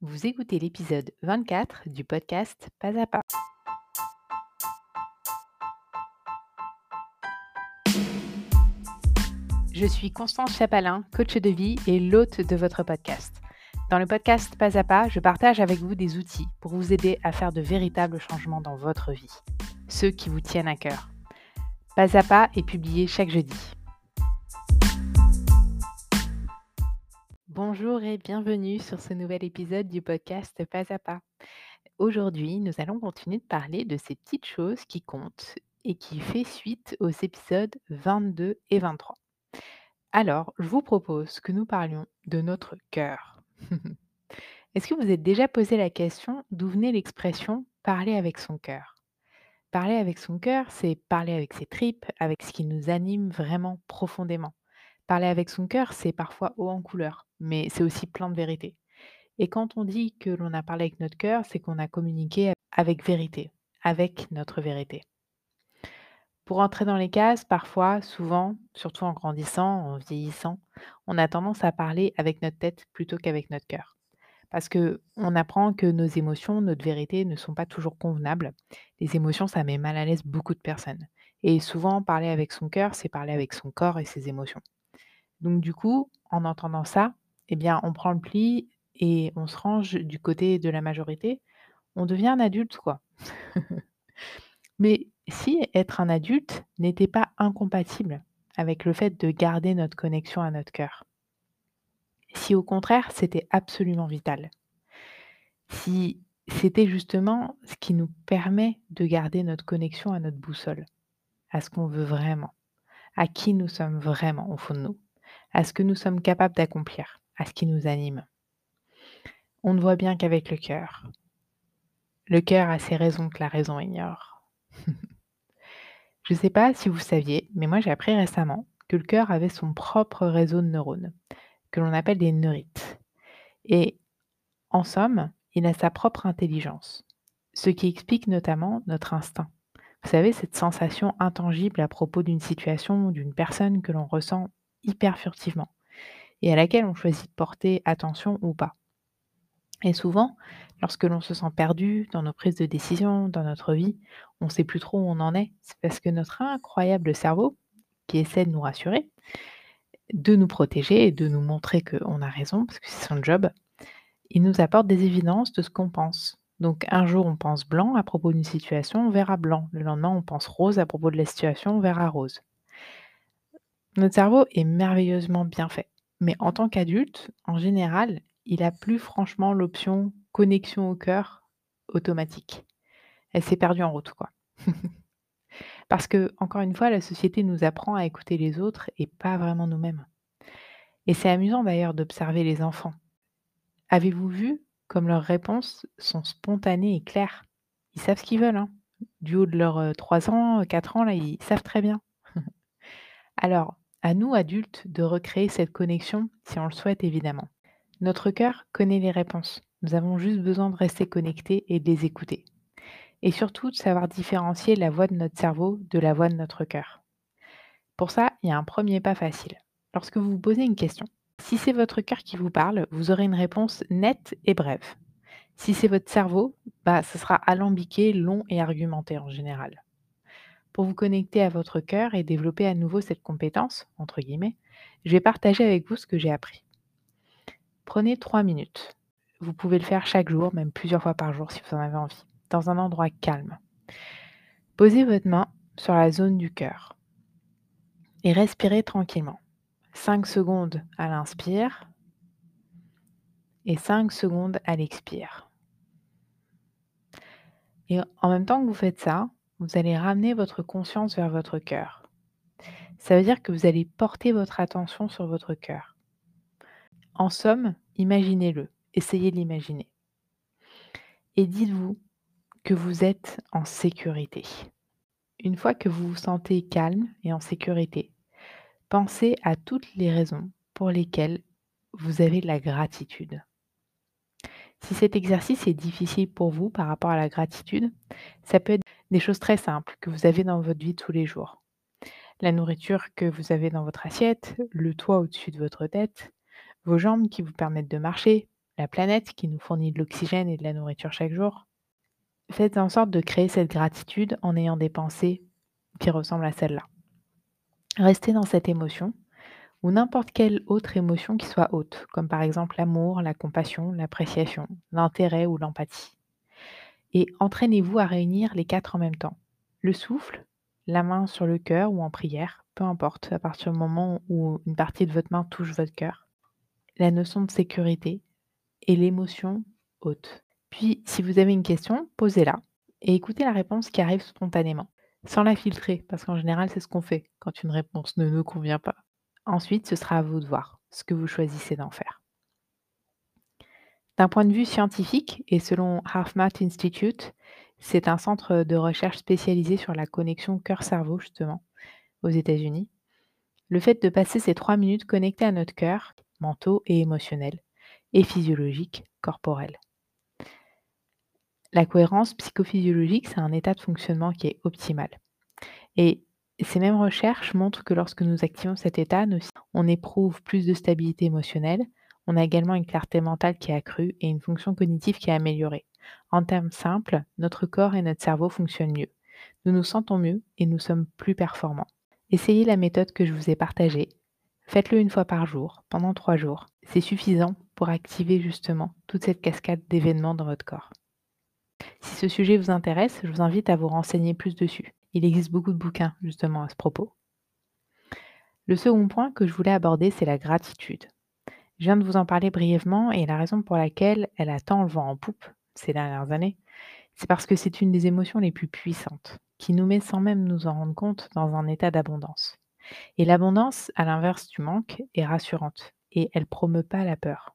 Vous écoutez l'épisode 24 du podcast Pas à pas. Je suis Constance Chapalin, coach de vie et l'hôte de votre podcast. Dans le podcast Pas à pas, je partage avec vous des outils pour vous aider à faire de véritables changements dans votre vie, ceux qui vous tiennent à cœur. Pas à pas est publié chaque jeudi. Bonjour et bienvenue sur ce nouvel épisode du podcast Pas à pas. Aujourd'hui, nous allons continuer de parler de ces petites choses qui comptent et qui fait suite aux épisodes 22 et 23. Alors, je vous propose que nous parlions de notre cœur. Est-ce que vous êtes déjà posé la question d'où venait l'expression parler avec son cœur? Parler avec son cœur, c'est parler avec ses tripes, avec ce qui nous anime vraiment profondément. Parler avec son cœur, c'est parfois haut en couleur, mais c'est aussi plein de vérité. Et quand on dit que l'on a parlé avec notre cœur, c'est qu'on a communiqué avec vérité, avec notre vérité. Pour entrer dans les cases, parfois, souvent, surtout en grandissant, en vieillissant, on a tendance à parler avec notre tête plutôt qu'avec notre cœur. Parce que on apprend que nos émotions, notre vérité ne sont pas toujours convenables. Les émotions, ça met mal à l'aise beaucoup de personnes. Et souvent, parler avec son cœur, c'est parler avec son corps et ses émotions. Donc du coup, en entendant ça, eh bien, on prend le pli et on se range du côté de la majorité. On devient un adulte, quoi. Mais si être un adulte n'était pas incompatible avec le fait de garder notre connexion à notre cœur, si au contraire c'était absolument vital, si c'était justement ce qui nous permet de garder notre connexion à notre boussole, à ce qu'on veut vraiment, à qui nous sommes vraiment au fond de nous, à ce que nous sommes capables d'accomplir, à ce qui nous anime. On ne voit bien qu'avec le cœur. Le cœur a ses raisons que la raison ignore. Je ne sais pas si vous saviez, mais moi j'ai appris récemment que le cœur avait son propre réseau de neurones, que l'on appelle des neurites. Et en somme, il a sa propre intelligence, ce qui explique notamment notre instinct. Vous savez, cette sensation intangible à propos d'une situation ou d'une personne que l'on ressent hyper furtivement et à laquelle on choisit de porter attention ou pas. Et souvent, lorsque l'on se sent perdu dans nos prises de décision, dans notre vie, on ne sait plus trop où on en est. C'est parce que notre incroyable cerveau, qui essaie de nous rassurer, de nous protéger et de nous montrer qu'on a raison, parce que c'est son job, il nous apporte des évidences de ce qu'on pense. Donc un jour on pense blanc à propos d'une situation, on verra blanc. Le lendemain on pense rose à propos de la situation, on verra rose. Notre cerveau est merveilleusement bien fait. Mais en tant qu'adulte, en général, il a plus franchement l'option connexion au cœur automatique. Elle s'est perdue en route, quoi. Parce que, encore une fois, la société nous apprend à écouter les autres et pas vraiment nous-mêmes. Et c'est amusant d'ailleurs d'observer les enfants. Avez-vous vu comme leurs réponses sont spontanées et claires? Ils savent ce qu'ils veulent. Hein. Du haut de leurs 3 ans, 4 ans, là, ils savent très bien. Alors, à nous, adultes, de recréer cette connexion si on le souhaite évidemment. Notre cœur connaît les réponses. Nous avons juste besoin de rester connectés et de les écouter. Et surtout de savoir différencier la voix de notre cerveau de la voix de notre cœur. Pour ça, il y a un premier pas facile. Lorsque vous vous posez une question, si c'est votre cœur qui vous parle, vous aurez une réponse nette et brève. Si c'est votre cerveau, bah, ce sera alambiqué, long et argumenté en général. Pour vous connecter à votre cœur et développer à nouveau cette compétence, entre guillemets, je vais partager avec vous ce que j'ai appris. Prenez trois minutes. Vous pouvez le faire chaque jour, même plusieurs fois par jour si vous en avez envie, dans un endroit calme. Posez votre main sur la zone du cœur et respirez tranquillement. 5 secondes à l'inspire et 5 secondes à l'expire. Et en même temps que vous faites ça, vous allez ramener votre conscience vers votre cœur. Ça veut dire que vous allez porter votre attention sur votre cœur. En somme, imaginez-le, essayez de l'imaginer. Et dites-vous que vous êtes en sécurité. Une fois que vous vous sentez calme et en sécurité, pensez à toutes les raisons pour lesquelles vous avez de la gratitude. Si cet exercice est difficile pour vous par rapport à la gratitude, ça peut être des choses très simples que vous avez dans votre vie tous les jours. La nourriture que vous avez dans votre assiette, le toit au-dessus de votre tête, vos jambes qui vous permettent de marcher, la planète qui nous fournit de l'oxygène et de la nourriture chaque jour. Faites en sorte de créer cette gratitude en ayant des pensées qui ressemblent à celle-là. Restez dans cette émotion ou n'importe quelle autre émotion qui soit haute, comme par exemple l'amour, la compassion, l'appréciation, l'intérêt ou l'empathie. Et entraînez-vous à réunir les quatre en même temps. Le souffle, la main sur le cœur ou en prière, peu importe, à partir du moment où une partie de votre main touche votre cœur. La notion de sécurité et l'émotion haute. Puis, si vous avez une question, posez-la et écoutez la réponse qui arrive spontanément, sans la filtrer, parce qu'en général, c'est ce qu'on fait quand une réponse ne nous convient pas. Ensuite, ce sera à vous de voir ce que vous choisissez d'en faire. D'un point de vue scientifique, et selon HeartMath Institute, c'est un centre de recherche spécialisé sur la connexion cœur-cerveau, justement, aux États-Unis. Le fait de passer ces trois minutes connectés à notre cœur, mentaux et émotionnels, et physiologique, corporel. La cohérence psychophysiologique, c'est un état de fonctionnement qui est optimal. Et ces mêmes recherches montrent que lorsque nous activons cet état, on éprouve plus de stabilité émotionnelle, on a également une clarté mentale qui est accrue et une fonction cognitive qui est améliorée. En termes simples, notre corps et notre cerveau fonctionnent mieux. Nous nous sentons mieux et nous sommes plus performants. Essayez la méthode que je vous ai partagée. Faites-le une fois par jour, pendant trois jours. C'est suffisant pour activer justement toute cette cascade d'événements dans votre corps. Si ce sujet vous intéresse, je vous invite à vous renseigner plus dessus. Il existe beaucoup de bouquins justement à ce propos. Le second point que je voulais aborder, c'est la gratitude. Je viens de vous en parler brièvement et la raison pour laquelle elle a tant le vent en poupe ces dernières années, c'est parce que c'est une des émotions les plus puissantes, qui nous met sans même nous en rendre compte dans un état d'abondance. Et l'abondance, à l'inverse du manque, est rassurante et elle promeut pas la peur.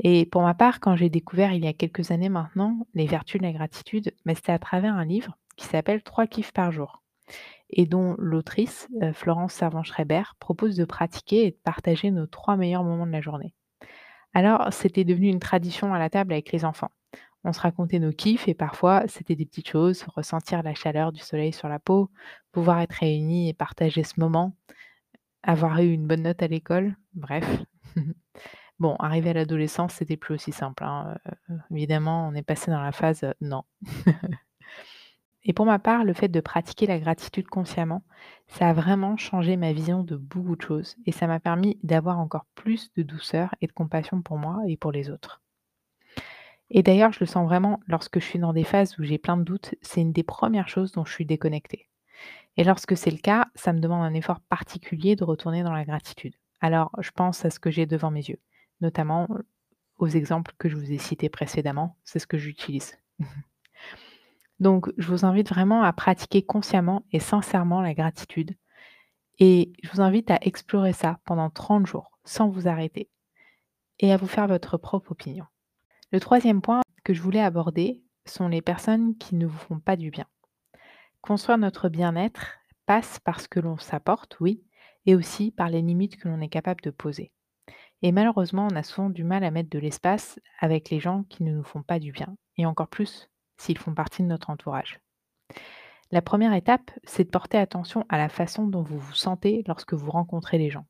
Et pour ma part, quand j'ai découvert il y a quelques années maintenant les vertus de la gratitude, mais c'était à travers un livre qui s'appelle Trois kiffs par jour et dont l'autrice, euh, Florence Servan-Schreiber, propose de pratiquer et de partager nos trois meilleurs moments de la journée. Alors, c'était devenu une tradition à la table avec les enfants. On se racontait nos kiffs et parfois, c'était des petites choses, ressentir la chaleur du soleil sur la peau, pouvoir être réunis et partager ce moment, avoir eu une bonne note à l'école, bref. Bon, arrivé à l'adolescence, c'était plus aussi simple, hein, euh, évidemment, on est passé dans la phase, euh, non. Et pour ma part, le fait de pratiquer la gratitude consciemment, ça a vraiment changé ma vision de beaucoup de choses et ça m'a permis d'avoir encore plus de douceur et de compassion pour moi et pour les autres. Et d'ailleurs, je le sens vraiment lorsque je suis dans des phases où j'ai plein de doutes, c'est une des premières choses dont je suis déconnectée. Et lorsque c'est le cas, ça me demande un effort particulier de retourner dans la gratitude. Alors, je pense à ce que j'ai devant mes yeux, notamment aux exemples que je vous ai cités précédemment, c'est ce que j'utilise. Donc, je vous invite vraiment à pratiquer consciemment et sincèrement la gratitude. Et je vous invite à explorer ça pendant 30 jours, sans vous arrêter, et à vous faire votre propre opinion. Le troisième point que je voulais aborder sont les personnes qui ne vous font pas du bien. Construire notre bien-être passe par ce que l'on s'apporte, oui, et aussi par les limites que l'on est capable de poser. Et malheureusement, on a souvent du mal à mettre de l'espace avec les gens qui ne nous font pas du bien, et encore plus s'ils font partie de notre entourage. La première étape, c'est de porter attention à la façon dont vous vous sentez lorsque vous rencontrez les gens.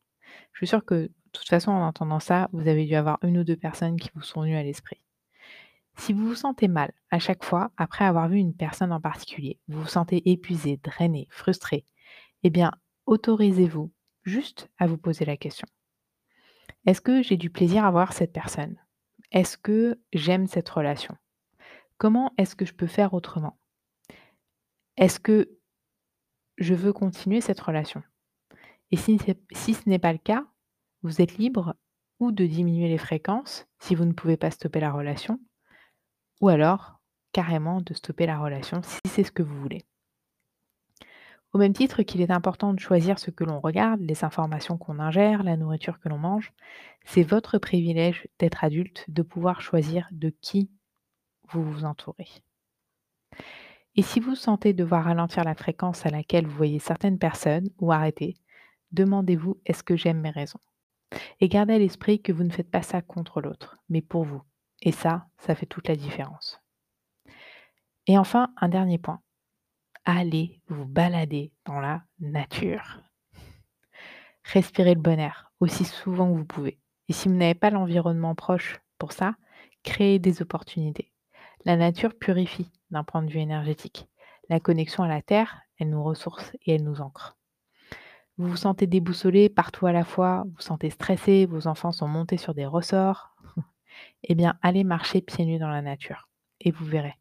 Je suis sûre que, de toute façon, en entendant ça, vous avez dû avoir une ou deux personnes qui vous sont venues à l'esprit. Si vous vous sentez mal à chaque fois après avoir vu une personne en particulier, vous vous sentez épuisé, drainé, frustré, eh bien, autorisez-vous juste à vous poser la question. Est-ce que j'ai du plaisir à voir cette personne? Est-ce que j'aime cette relation? Comment est-ce que je peux faire autrement? Est-ce que je veux continuer cette relation? Et si, ce n'est pas le cas, vous êtes libre ou de diminuer les fréquences si vous ne pouvez pas stopper la relation, ou alors carrément de stopper la relation si c'est ce que vous voulez. Au même titre qu'il est important de choisir ce que l'on regarde, les informations qu'on ingère, la nourriture que l'on mange, c'est votre privilège d'être adulte de pouvoir choisir de qui vous vous entourez. Et si vous sentez devoir ralentir la fréquence à laquelle vous voyez certaines personnes ou arrêter, demandez-vous est-ce que j'aime mes raisons? Et gardez à l'esprit que vous ne faites pas ça contre l'autre, mais pour vous. Et ça, ça fait toute la différence. Et enfin, un dernier point allez vous balader dans la nature. Respirez le bon air aussi souvent que vous pouvez. Et si vous n'avez pas l'environnement proche Pour ça, créez des opportunités. La nature purifie d'un point de vue énergétique. La connexion à la terre, elle nous ressource et elle nous ancre. Vous vous sentez déboussolé partout à la fois, vous sentez stressé, vos enfants sont montés sur des ressorts. eh bien, allez marcher pieds nus dans la nature et vous verrez.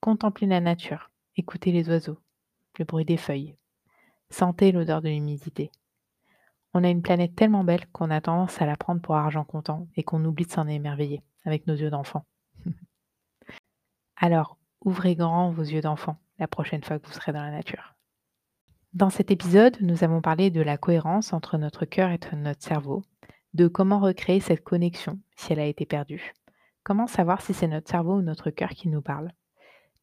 Contemplez la nature, écoutez les oiseaux, le bruit des feuilles, sentez l'odeur de l'humidité. On a une planète tellement belle qu'on a tendance à la prendre pour argent comptant et qu'on oublie de s'en émerveiller avec nos yeux d'enfant. Alors, ouvrez grand vos yeux d'enfant la prochaine fois que vous serez dans la nature. Dans cet épisode, nous avons parlé de la cohérence entre notre cœur et notre cerveau, de comment recréer cette connexion si elle a été perdue, comment savoir si c'est notre cerveau ou notre cœur qui nous parle?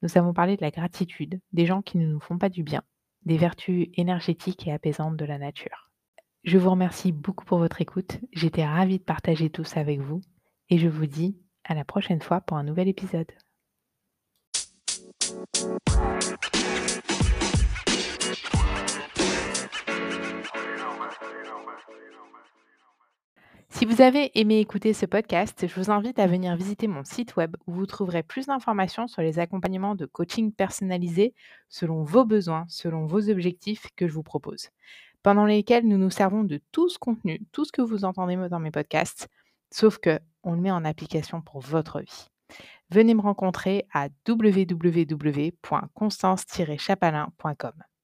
Nous avons parlé de la gratitude, des gens qui ne nous font pas du bien, des vertus énergétiques et apaisantes de la nature. Je vous remercie beaucoup pour votre écoute, j'étais ravie de partager tout ça avec vous et je vous dis à la prochaine fois pour un nouvel épisode. Si vous avez aimé écouter ce podcast, je vous invite à venir visiter mon site web où vous trouverez plus d'informations sur les accompagnements de coaching personnalisés selon vos besoins, selon vos objectifs que je vous propose, pendant lesquels nous nous servons de tout ce contenu, tout ce que vous entendez dans mes podcasts, sauf que on le met en application pour votre vie. Venez me rencontrer à www.constance-chapalin.com.